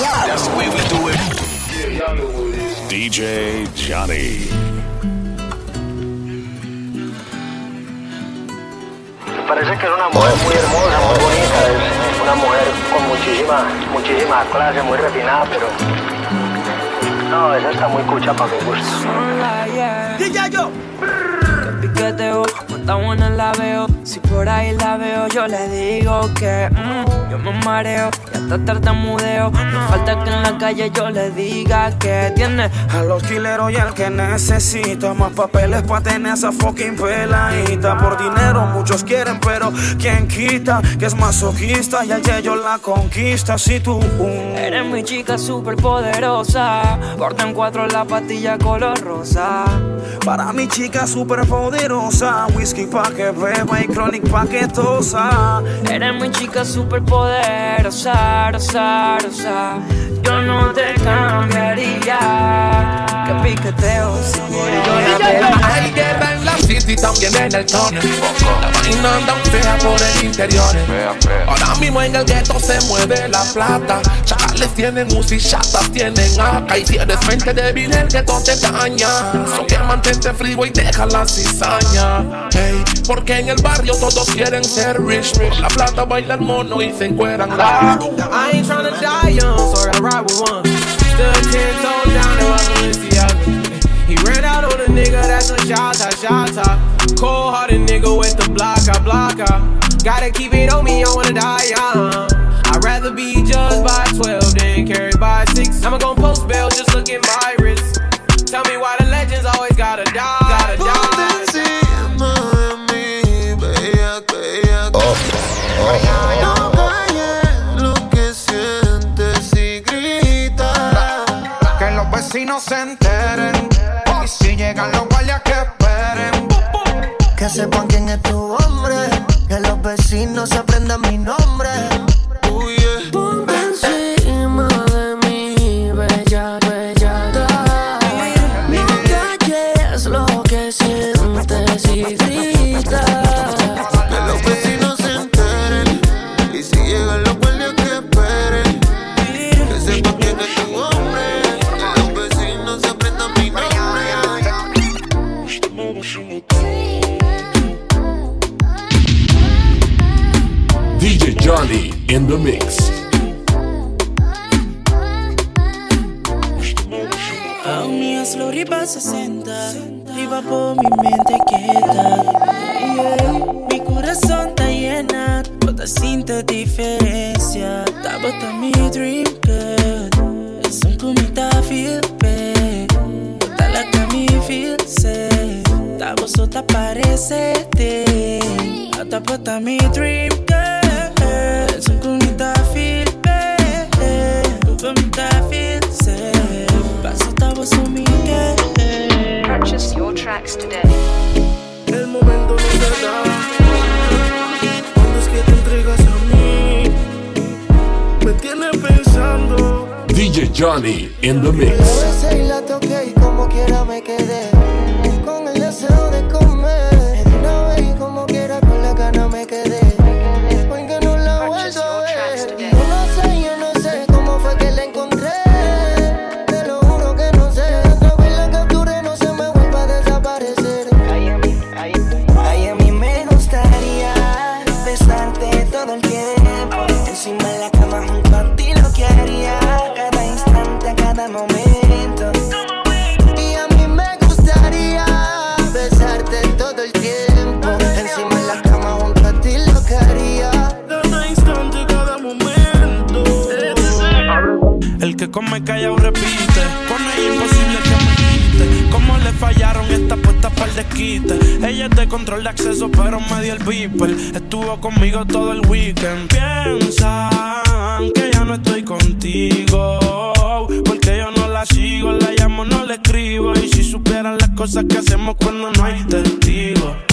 That's the way we do it. DJ Johnny. Parece que es una mujer muy hermosa, muy bonita, es una mujer con muchísima, muchísima clase, muy refinada, pero no, esa está muy cucha para mi gusto. Que piqueteo, cuánta buena la veo. Si por ahí la veo, yo le digo que mm, yo me mareo y hasta tartamudeo. No falta que en la calle yo le diga que tiene A los y el que necesita más papeles para tener esa fucking peladita. Por dinero muchos quieren, pero ¿quién quita? Que es masoquista y el yo la conquista. Si tú Eres mi chica super poderosa. Corta en cuatro la pastilla color rosa. Para mi chica super poderosa, whisky pa' que beba y chronic pa' que tosa. Eres mi chica super poderosa, rosa, rosa. Yo no te cambiaría. Que. Hay en la city, también en el túnel. La vaina anda fea por el interior. Ahora mismo en el gueto se mueve la plata. Chacales tienen UCI, chatas tienen acá. Y si eres mente débil, el gueto te daña. So que mantente frío y deja la cizaña. Hey, porque en el barrio todos quieren ser rich. Por la plata bailan mono y se encueran. I ain't tryna die young, so I ride with one. Stood ten toes down and was Balenciaga. He ran out on a nigga, that's a shot top, shot. Cold hearted nigga with the block, I block out. Gotta keep it on me, I wanna die young. I'd rather be judged by 12 than carried by 6. I'ma gon' post bail, just look at my wrist. Tell me Los vecinos se enteren. Y si llegan los guardias que esperen. Que sepan quién es tu hombre. Que los vecinos aprendan mi nombre. Hasta bota mi dream comita feel bad comita feel safe Paso estaba mi Purchase your tracks today. El momento no se da. Cuando es que te entregas a mí, me pensando. DJ Johnny in the mix. besé y la toqué y como quiera me quedé come callado repite. Con ella imposible que me quite. Como le fallaron esta puesta para el desquite. Ella te control de acceso, pero me dio el viper. Estuvo conmigo todo el weekend. Piensan que ya no estoy contigo. Porque yo no la sigo, la llamo, no le escribo. Y si supieran las cosas que hacemos cuando no hay testigos.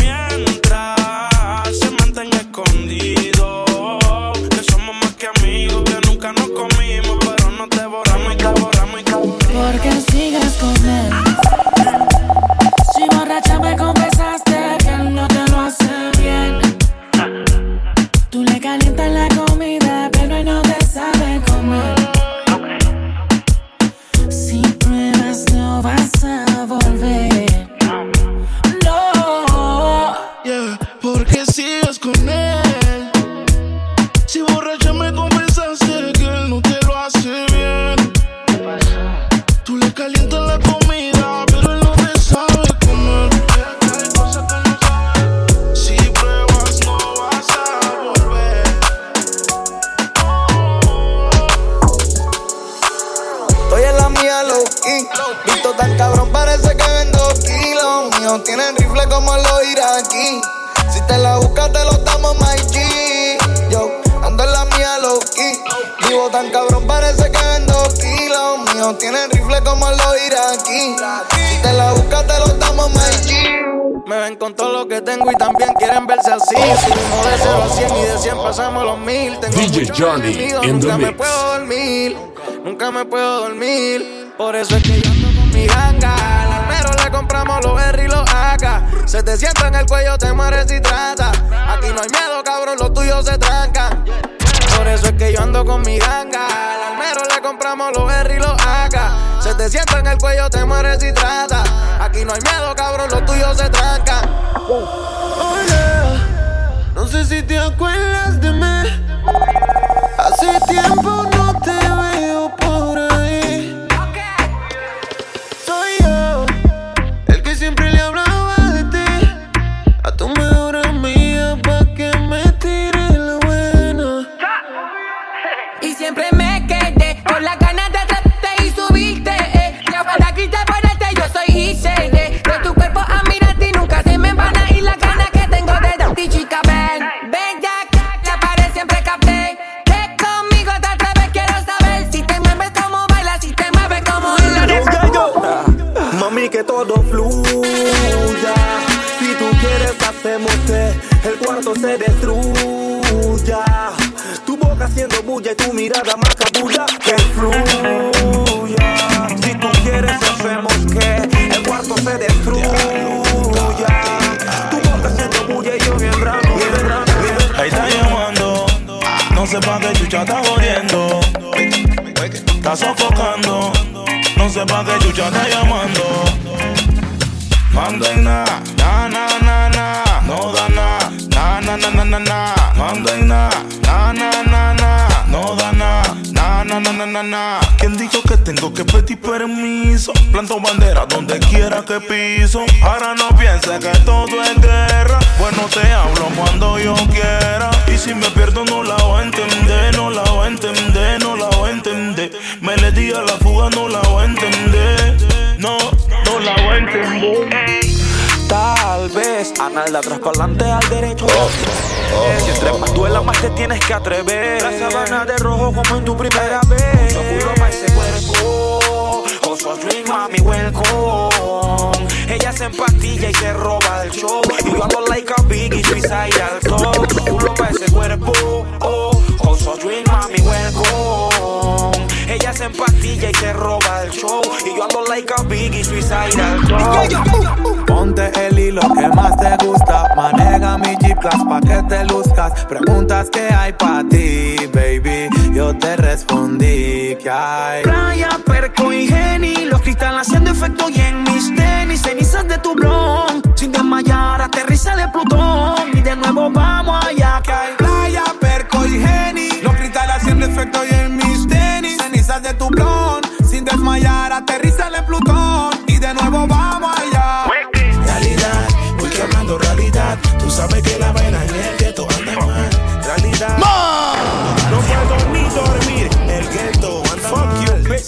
Me con todo lo que tengo y también quieren verse así. Subimos de 0 a 100 y de 100 pasamos los mil. Tengo DJ muchos Johnny enemigos, in the nunca me mix. puedo dormir. Nunca me puedo dormir. Por eso es que yo ando con mi ganga. Al almero le compramos los R y los AK. Se te sienta en el cuello, te mueres y trata. Aquí no hay miedo, cabrón, los tuyos se trancan. Por eso es que yo ando con mi ganga. Al almero le compramos los R y los AK. Se te sienta en el cuello, te mueres y trata. Aquí no hay miedo, cabrón, los tuyos se trancan. Hola, no sé si te acuerdas de mí. Hace tiempo no na, na na na no da na, na na na na na. ¿Quién dijo que tengo que pedir permiso? Planto bandera donde quiera que piso. Ahora no pienses que todo es guerra. Bueno, te hablo cuando yo quiera. Y si me pierdo, no la voy a entender, no la voy a entender, no la voy a entender. Me le di a la fuga, no la voy a entender. No, no la voy a entender. Tal vez Analda atrás pa'lante al derecho Si entre más duela más te tienes que atrever. La sabana de rojo como en tu primera vez. Yo juro pa' ese cuerpo. Oso drink mami welcome. Ella se empastilla y se roba el show. Y yo ando like a biggie suicidal top. Juro pa' ese cuerpo. Oh, Oso drink mami welcome. Ella se empastilla y se roba el show. Y yo ando like a biggie suicidal top. Ponte G-Class pa' que te luzcas. Preguntas que hay pa' ti, baby. Yo te respondí que hay. Playa, perco y geni Los cristales haciendo efecto y en mis tenis Cenizas de tu blon Sin desmayar, aterriza de Plutón Y de nuevo vamos allá que hay Playa, perco y geni. Los cristales haciendo efecto y en mis tenis. Cenizas de tu blon. Sin desmayar, aterriza en Plutón. Y de nuevo vamos allá. Realidad, voy quemando realidad Tú sabes que la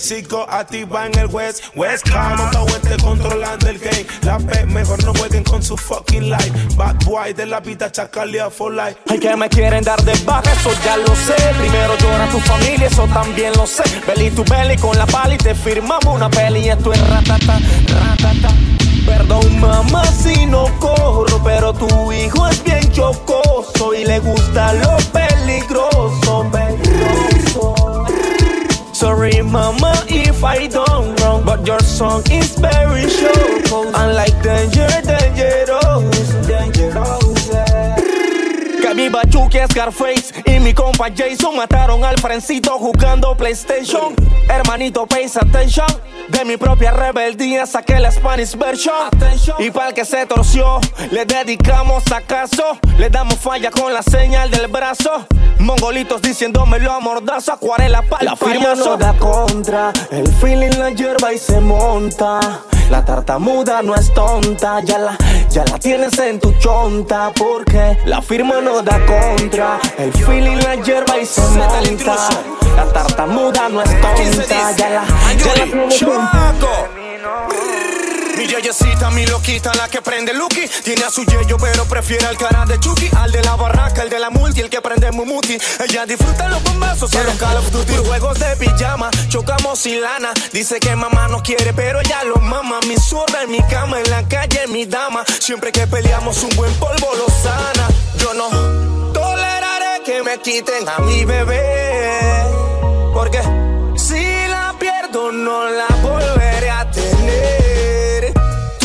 Sigo activa en el West West Coast Monta este controlando el game La P mejor no jueguen con su fucking life Bad boy de la vida chacalea for life Hay que me quieren dar de baja, eso ya lo sé. Primero llora tu familia, eso también lo sé. Belly tu belly con la pala y te firmamos una peli. Esto es ratata, ratata. Perdón mamá si no corro, pero tu hijo es bien chocoso y le gusta lo peligroso, peligroso. Sorry mama if I done wrong, but your song is very short. Unlike danger, dangerous, oh. dangerous. Oh. Mi Bachuki Scarface y mi compa Jason mataron al frencito jugando PlayStation. Hermanito, pays attention. De mi propia rebeldía saqué la Spanish version. Y para el que se torció, le dedicamos acaso. Le damos falla con la señal del brazo. Mongolitos diciéndomelo a mordazo, acuarela para La firma no da contra, el feeling la hierba y se monta. La tartamuda no es tonta, ya la, ya la tienes en tu chonta. Porque la firma no da contra, el feeling la hierba y se monta. La tartamuda no es tonta, ya la, ya la tienes en Mi yeyecita, mi loquita, la que prende Lucky. Tiene a su yeyo, pero prefiere al cara de Chucky. Al de la barraca, el de la multi, el que prende Mumuti. Ella disfruta los bombazos a los Call of Duty. Juegos de pijama, chocamos y lana. Dice que mamá no quiere, pero ella lo mama. Mi zurda en mi cama, en la calle, mi dama. Siempre que peleamos, un buen polvo lo sana. Yo no toleraré que me quiten a mi bebé. Porque si la pierdo, no la tener.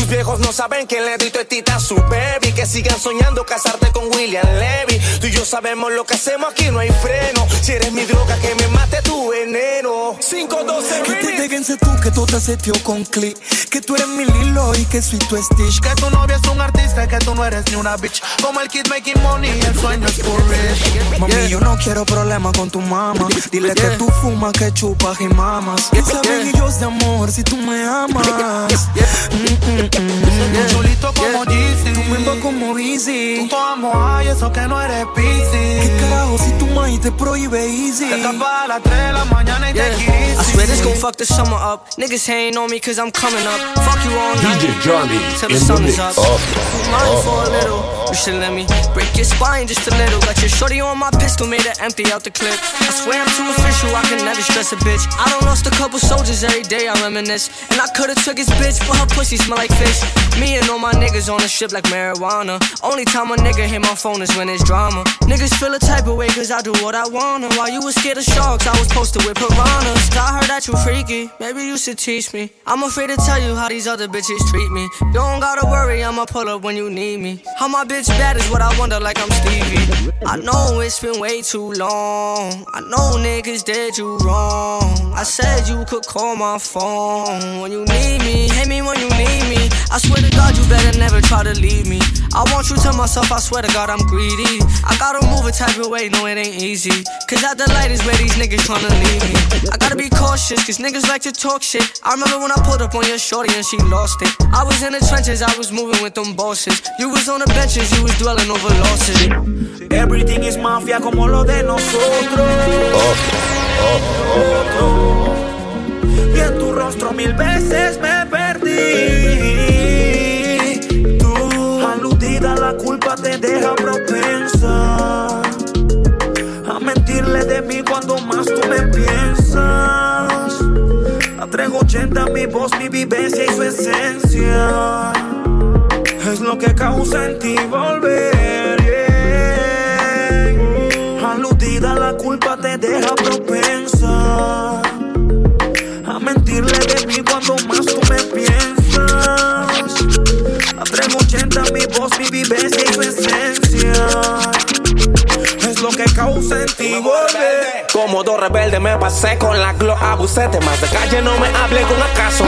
Tus viejos no saben que le doy teta a su baby. Que sigan soñando casarte con William Levy. Tú y yo sabemos lo que hacemos aquí, no hay freno. Si eres mi droga, que me mate tu veneno. 512 Que te déjense tú que tú te seteo con click. Que tú eres mi Lilo y que soy tu Stitch. Que tu novia es un artista, que tú no eres ni una bitch. Como el kid making money, el sueño es por rich. Mami, yo no quiero problemas con tu mamá Dile que tú fumas, que chupas y mamas. Saben ellos de amor si tú me amas. Mm, mm, Un chulito como Jeezy. Tu bimbo como Easy Tú amo ay, ah, eso que no eres busy. ¿Qué carajo si tu maíz te prohíbe Easy? Te tapas a las 3 de la mañana y te I swear this gon' fuck the summer up. Niggas hating on me cause I'm coming up. Fuck you all night. DJ Johnny Till the the sun is up. Mine uh-huh. for a little. You should let me break your spine just a little. Got your shorty on my pistol, made her empty out the clip. I swear I'm too official, I can never stress a bitch. I done lost a couple soldiers every day, I reminisce. And I could've took his bitch, but her pussy smell like fish. Me and all my niggas on the strip like marijuana. Only time a nigga hit my phone is when it's drama. Niggas feel a type of way cause I do what I wanna. While you was scared of sharks, I was posted with piranhas. I heard that you freaky, maybe you should teach me. I'm afraid to tell you how these other bitches treat me. You don't gotta worry, I'ma pull up when you need me. How my bitch bad is what I wonder, like I'm Stevie. I know it's been way too long. I know niggas did you wrong. I said you could call my phone when you need me. Hit me when you need me. I swear to God, you better never try to leave me. I want you to myself, I swear to God, I'm greedy. I gotta move a type of way, no, it ain't easy. Cause at the light is where these niggas tryna leave me. I gotta be cautious, cause niggas like to talk shit. I remember when I pulled up on your shorty and she lost it. I was in the trenches, I was moving with them bosses. You was on the benches, you was dwelling over losses. Everything is mafia como lo de nosotros. Oh, oh, oh. Y en tu rostro mil veces me perdí. Te deja propensa a mentirle de mí cuando más tú me piensas. A 380 mi voz, mi vivencia y su esencia. Es lo que causa en ti volver. yeah. Aludida, la culpa te deja propensa a mentirle de mí cuando más tú me piensas. A 380 mi voz, mi vivencia Como dos rebeldes me pasé con la glo abusé Temas de calle no me hable con acaso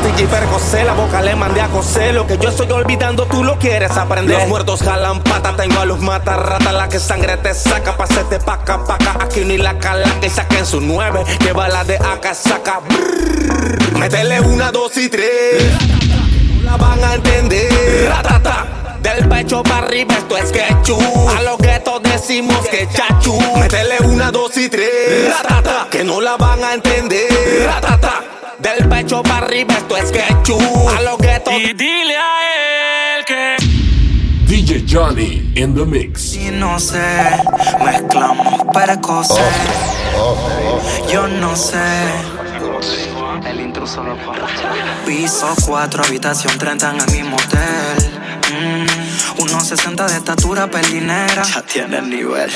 Stigi percocé, la boca le mandé a coser Lo que yo estoy olvidando tú lo quieres aprender Los muertos jalan pata, tengo a los matarratas La que sangre te saca, pasete paca paca Aquí ni la cala que saquen su nueve Que bala de acá saca Brrr. Métele una, dos y tres No la van a entender Ratata. Del pecho para arriba esto es quechú A los decimos que chachu Métele una, dos y tres Ratata. Que no la van a entender Ratata. Del pecho para arriba esto es quechú A los guetos Y dile a él que DJ Johnny in the mix. Y no sé, mezclamos precoces. Yo no sé. El intruso lo Piso 4, habitación 30 en el mismo hotel. Mm, 1.60 de estatura, pelinera. Ya tiene el nivel.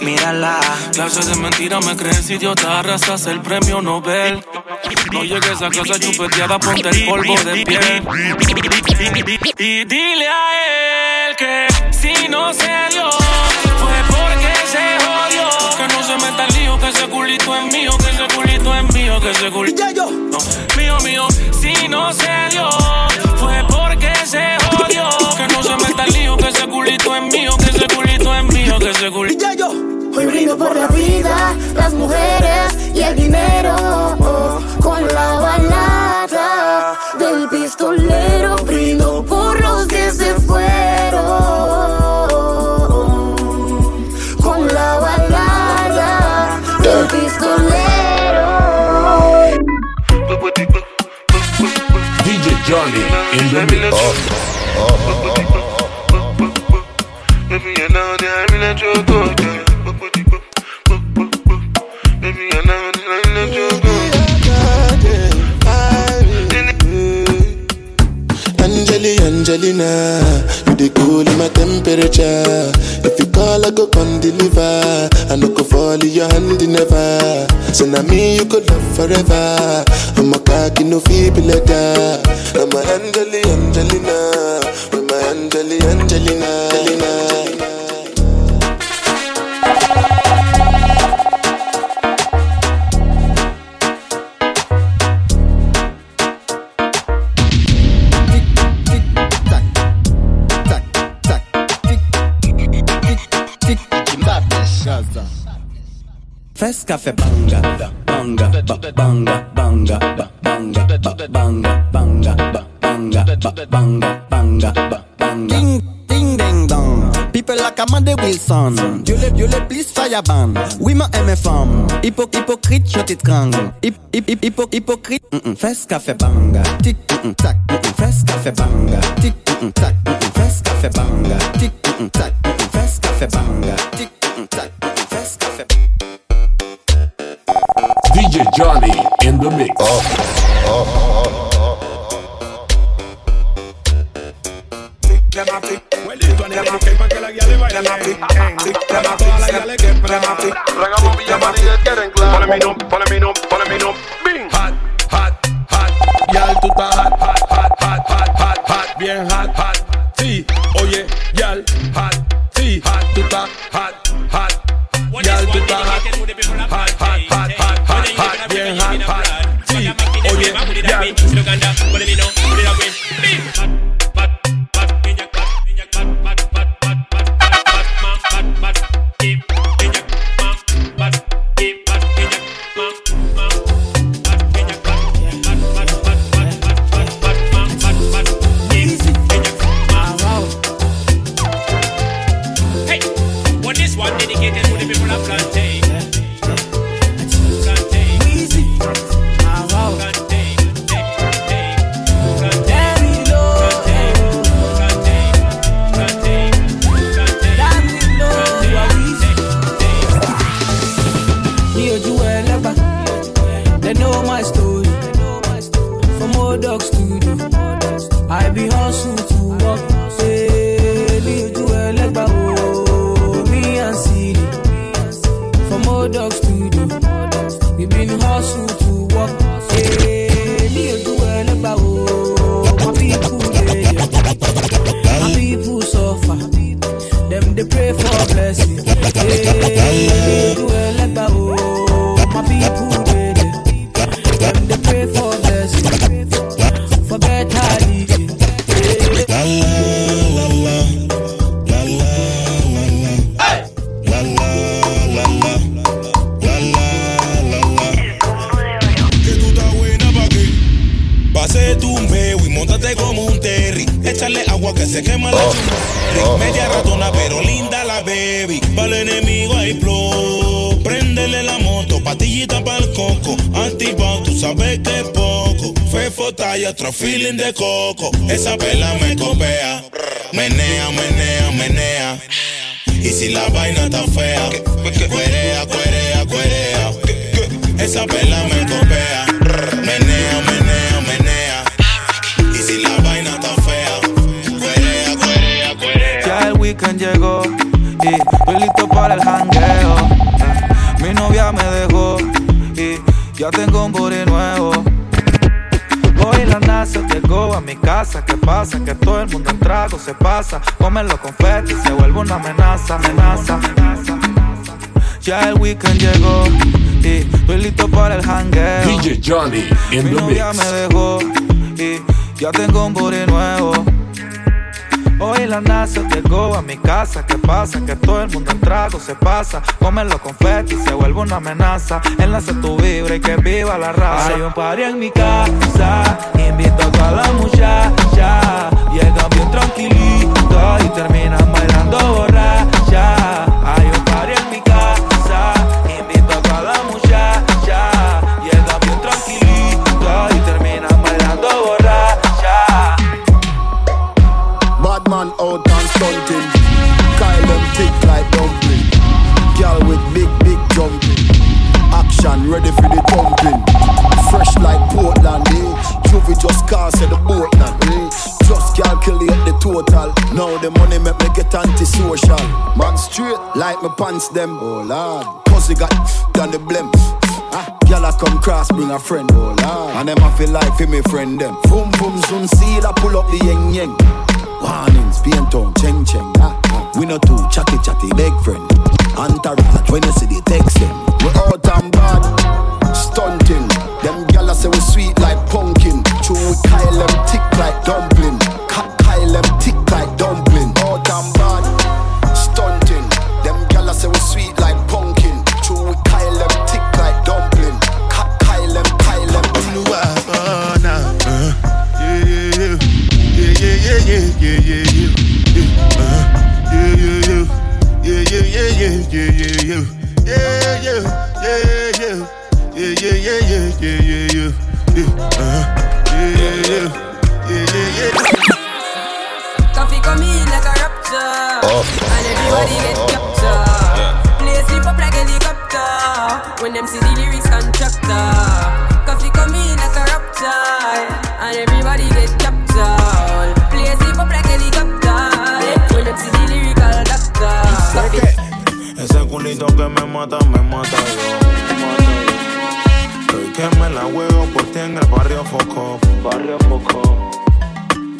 Mírala. Clases de mentira me crees idiota, arrasas el premio Nobel. No llegues a casa chupeteada, ponte el polvo de pie. Y dile a él que si no se dio, fue porque se jodió. Que no se meta el lío, que ese culito es mío, que ese culito es mío, que ese culito. yo. No, mío, mío. Si no se dio, culito es mío, que ese culito es mío, que ese culito. yo. Hoy brindo por la vida, las mujeres y el dinero. oh, con la balada del pistolero. Brindo por los que se fueron. Con la balada del pistolero. DJ Johnny in the mix. Baby, Angelina, you the cool in my temperature. If you call, I go come deliver. I no go fall in your hand never. So now me you could love forever. I'm a cocky no feeble letter. I'm a Angeli, Angelina, with my Angeli, Angelina. Angelina. fesses qu'a fait banga, banga, banga, banga, banga, banga, banga, banga, banga, banga, banga, ding, ding, ding, dong. People like Amanda Wilson, you live, you live, please fire ban. Women and my femme, Hypo, hypocrite, shut it gang. Hip, hip, hip, hypo, hypocrite, mm -mm. fesses qu'a fait banga, tic, mm -mm, tac, mm -mm. fesses qu'a fait banga, tic, mm -mm, tac, mm -mm. banga, tic, mm -mm, tac, mm -mm. banga, tic, mm -mm, tac, mm -mm. banga. DJ Johnny in the mix. Them a pick. Pasa. Comen los confetis, se vuelve una amenaza, amenaza. Ya el weekend llegó y estoy listo para el hangueo. DJ Johnny in Mi the novia mix. me dejó y ya tengo un booty nuevo. Hoy la NASA llegó a mi casa. ¿Qué pasa? Que todo el mundo en trago se pasa. Comen los confetis, se vuelve una amenaza. Enlace tu vibra y que viva la raza. Hay un party en mi casa. Invito a toda la muchacha. Llegan bien tranquilito y terminan pants them. Oh lord, pussy got done the blem. Ah, Gyal a come cross, bring a friend, oh lord. And them a feel like fi me friend them. Boom boom soon seal a pull up the yeng yeng. Warnings, pain town, cheng cheng. Ah, ah. We no too chatty chatty, big friend. Entourage, when you see the text them. We out and bad, stunting. Them gyal say we sweet like pumpkin. True we Kyle juego por ti en el barrio Foco. Barrio Foco.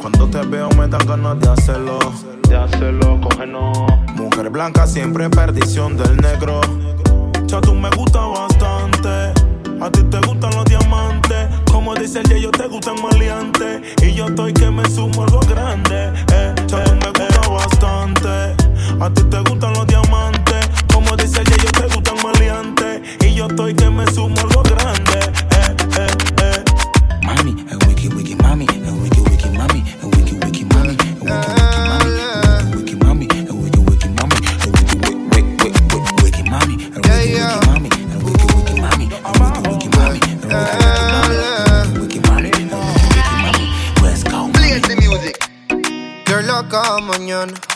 Cuando te veo me dan ganas de hacerlo. De hacerlo, cógenos. Mujer blanca, siempre perdición del negro. Ya tú me gusta bastante. A ti te gustan los diamantes. Como dice el yo te gustan maleantes. Y yo estoy que me sumo algo grande. Eh, ya tú me gusta bastante. A ti te gustan los diamantes. Como dice el yo te gustan maleantes. Y yo estoy que me sumo algo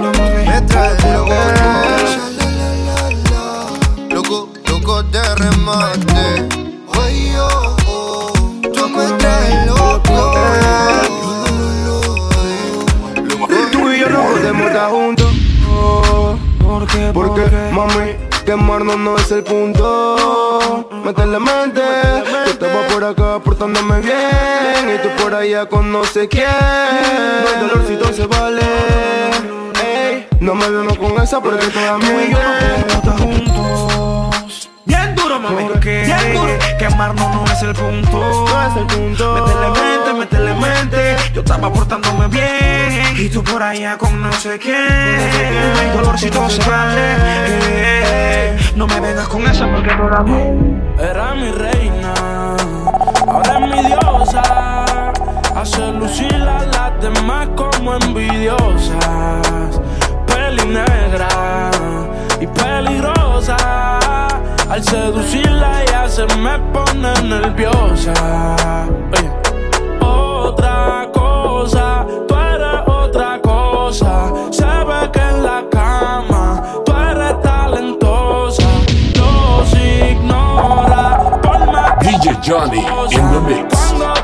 Me traes loco. Loco, loco de remate. Güey, yo, tú me traes loco. Tú y yo no podemos estar juntos. ¿Por qué? Porque, mami, quemarnos no es el punto. Métele mente. Yo estaba por acá portándome bien. Y tú por allá con no sé quién. No hay dolorcito se vale. No me vengo con esa porque toda mí y yo no podemos estar juntos. Bien duro, mami. Bien duro. Quemarnos no es el punto. No es el punto. Métele mente, métele mente. Yo estaba portándome bien. Y tú por allá con no sé quién. No hay dolorcito se vale. Eh, No me vengas con esa porque tú mí. Era mi reina, ahora es mi diosa. Hace lucir a las demás como envidiosas. Peli negra y peligrosa. Al seducirla ella se me pone nerviosa. Otra cosa, tú eres otra cosa. Se ve que en la cama tú eres talentosa. Los ignora por más DJ Johnny in the mix.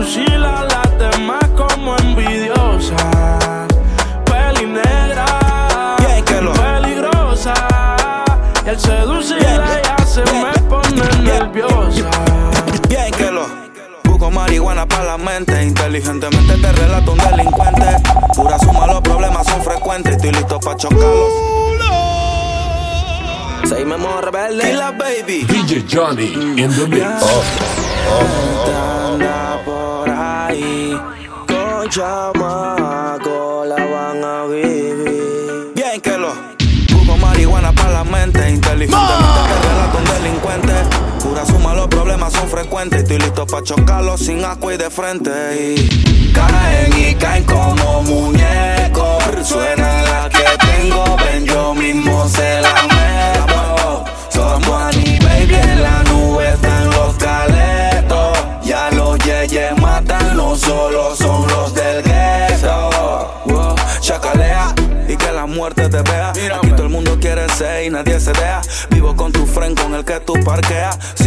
Y hace lucir a las demás como envidiosa. Peli negra, peligrosa. Y al seducirla ya se me pone nerviosa. Bien que lo busco marihuana para la mente. Inteligentemente te relato un delincuente. Pura suma, los problemas son frecuentes. Estoy listo para chocarlos. Seguimos rebelde. Y la baby. DJ Johnny in the mix. Anda por ahí con chamaco, la van a vivir. Bien que lo busco marihuana para la mente. Inteligentemente te relato un delincuente. Pura suma, los problemas son frecuentes. Estoy listo para chocarlos sin asco y de frente. Y el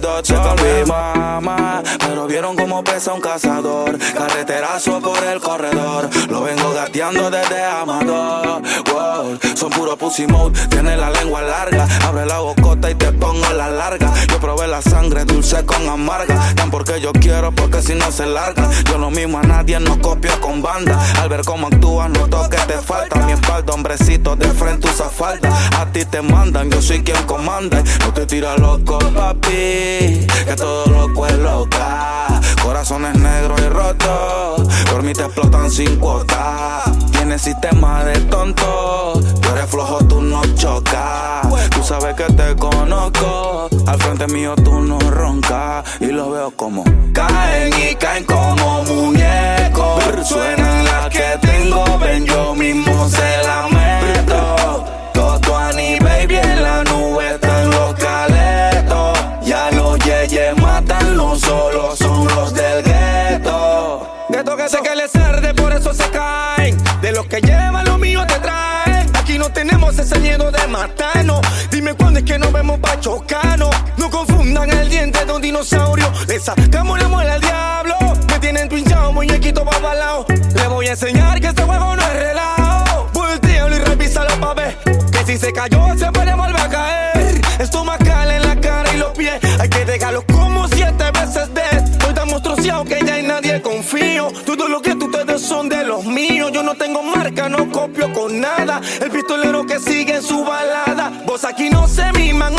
mi mamá. Pero vieron cómo pesa un cazador. Carreterazo por el corredor. Lo vengo gateando desde Amador. Wow, son puro pussy mode. Tiene la lengua larga. Abre la bocota y te pongo la larga. Yo probé la sangre dulce con amarga. Tan porque yo quiero, porque si no se larga. Yo lo mismo a nadie, no copio con banda. Al ver cómo actúas, noto que te falta. Mi espalda, hombrecito, de frente usa falda. A ti te mandan, yo soy quien comanda. No te tira loco, papi. Que todo loco es loca. Corazones negros y rotos. Por mí te explotan sin cuota. Tienes sistema de tonto. Tú eres flojo, tú no chocas. Tú sabes que te conozco. Al frente mío tú no roncas. Y lo veo como caen y caen como muñecos. Suena la que tengo, ven yo mismo se la meto. Toto Annie, baby, en la que nos vemos pa' chocarnos. No confundan el diente de un dinosaurio. Le sacamos la muela al diablo. Me tienen pinchado, muñequito babalao. Le voy a enseñar que este juego no es relajo. Voltealo y revísalo pa' ver. Que si se cayó, se puede los míos. Yo no tengo marca, no copio con nada. El pistolero que sigue en su balada. Vos aquí no se miman